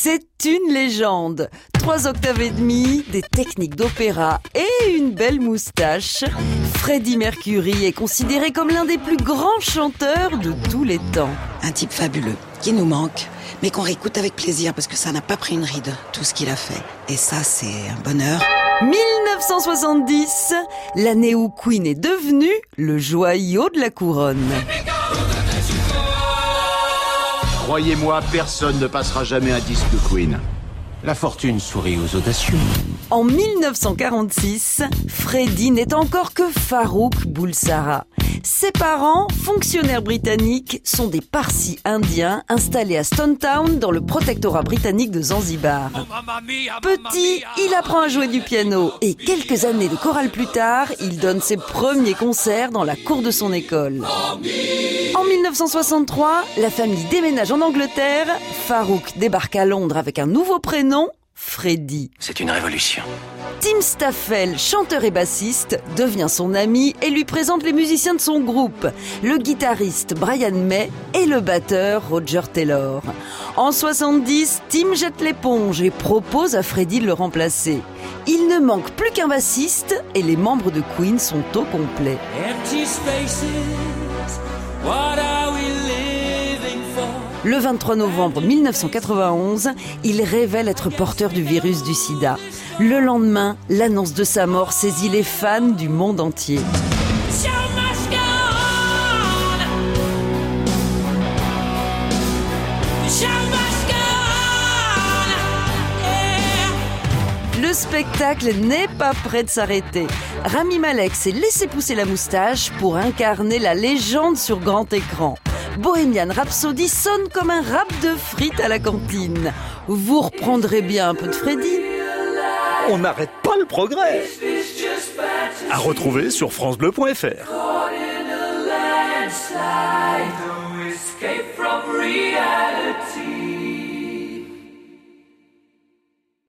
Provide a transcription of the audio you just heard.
C'est une légende. Trois octaves et demi, des techniques d'opéra et une belle moustache. Freddie Mercury est considéré comme l'un des plus grands chanteurs de tous les temps. Un type fabuleux, qui nous manque, mais qu'on réécoute avec plaisir parce que ça n'a pas pris une ride, tout ce qu'il a fait. Et ça, c'est un bonheur. 1970, l'année où Queen est devenu le joyau de la couronne. Croyez-moi, personne ne passera jamais un disque Queen. La fortune sourit aux audacieux. En 1946, Freddie n'est encore que Farouk Boulsara. Ses parents, fonctionnaires britanniques, sont des Parsis indiens installés à Stone Town dans le protectorat britannique de Zanzibar. Petit, il apprend à jouer du piano et quelques années de chorale plus tard, il donne ses premiers concerts dans la cour de son école. En 1963, la famille déménage en Angleterre. Farouk débarque à Londres avec un nouveau prénom, Freddy. C'est une révolution. Tim Staffel, chanteur et bassiste, devient son ami et lui présente les musiciens de son groupe, le guitariste Brian May et le batteur Roger Taylor. En 70, Tim jette l'éponge et propose à Freddy de le remplacer. Il ne manque plus qu'un bassiste et les membres de Queen sont au complet. Le 23 novembre 1991, il révèle être porteur du virus du sida. Le lendemain, l'annonce de sa mort saisit les fans du monde entier. Le spectacle n'est pas prêt de s'arrêter. Rami Malek s'est laissé pousser la moustache pour incarner la légende sur grand écran. Bohemian Rhapsody sonne comme un rap de frites à la cantine. Vous reprendrez bien un peu de Freddy. On n'arrête pas le progrès. À retrouver sur francebleu.fr.